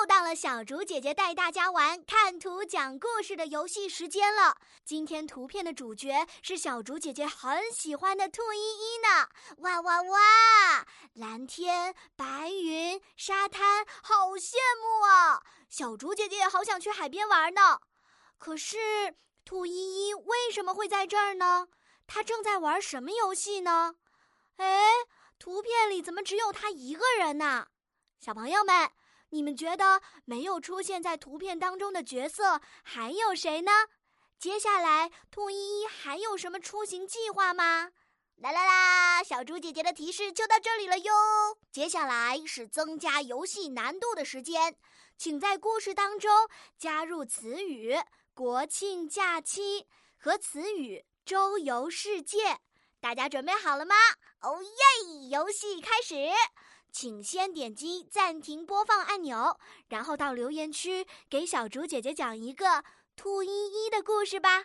又到了小竹姐姐带大家玩看图讲故事的游戏时间了。今天图片的主角是小竹姐姐很喜欢的兔依依呢。哇哇哇！蓝天、白云、沙滩，好羡慕啊！小竹姐姐也好想去海边玩呢。可是，兔依依为什么会在这儿呢？她正在玩什么游戏呢？哎，图片里怎么只有她一个人呢？小朋友们。你们觉得没有出现在图片当中的角色还有谁呢？接下来兔依依还有什么出行计划吗？啦啦啦！小猪姐姐的提示就到这里了哟。接下来是增加游戏难度的时间，请在故事当中加入词语“国庆假期”和词语“周游世界”。大家准备好了吗？哦耶！游戏开始。请先点击暂停播放按钮，然后到留言区给小竹姐姐讲一个兔依依的故事吧。